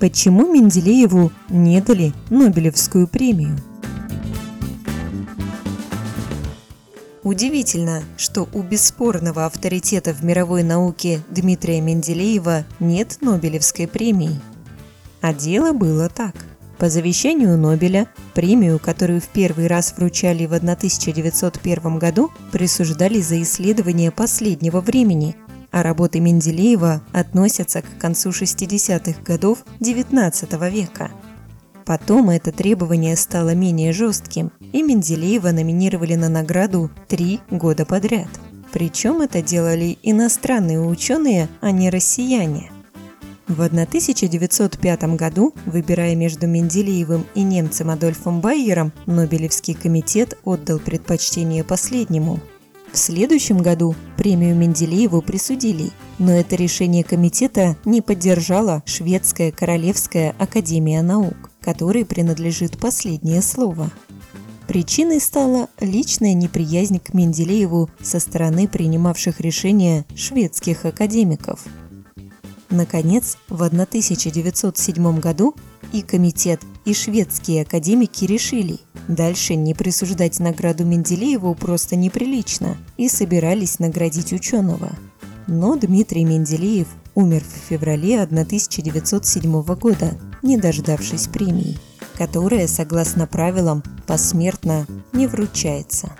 Почему Менделееву не дали Нобелевскую премию? Удивительно, что у бесспорного авторитета в мировой науке Дмитрия Менделеева нет Нобелевской премии. А дело было так. По завещанию Нобеля, премию, которую в первый раз вручали в 1901 году, присуждали за исследование последнего времени, а работы Менделеева относятся к концу 60-х годов XIX века. Потом это требование стало менее жестким, и Менделеева номинировали на награду три года подряд. Причем это делали иностранные ученые, а не россияне – в 1905 году, выбирая между Менделеевым и немцем Адольфом Байером, Нобелевский комитет отдал предпочтение последнему. В следующем году премию Менделееву присудили, но это решение комитета не поддержала Шведская Королевская Академия Наук, которой принадлежит последнее слово. Причиной стала личная неприязнь к Менделееву со стороны принимавших решения шведских академиков – Наконец, в 1907 году и комитет, и шведские академики решили, Дальше не присуждать награду Менделееву просто неприлично, и собирались наградить ученого. Но Дмитрий Менделеев умер в феврале 1907 года, не дождавшись премии, которая, согласно правилам, посмертно не вручается.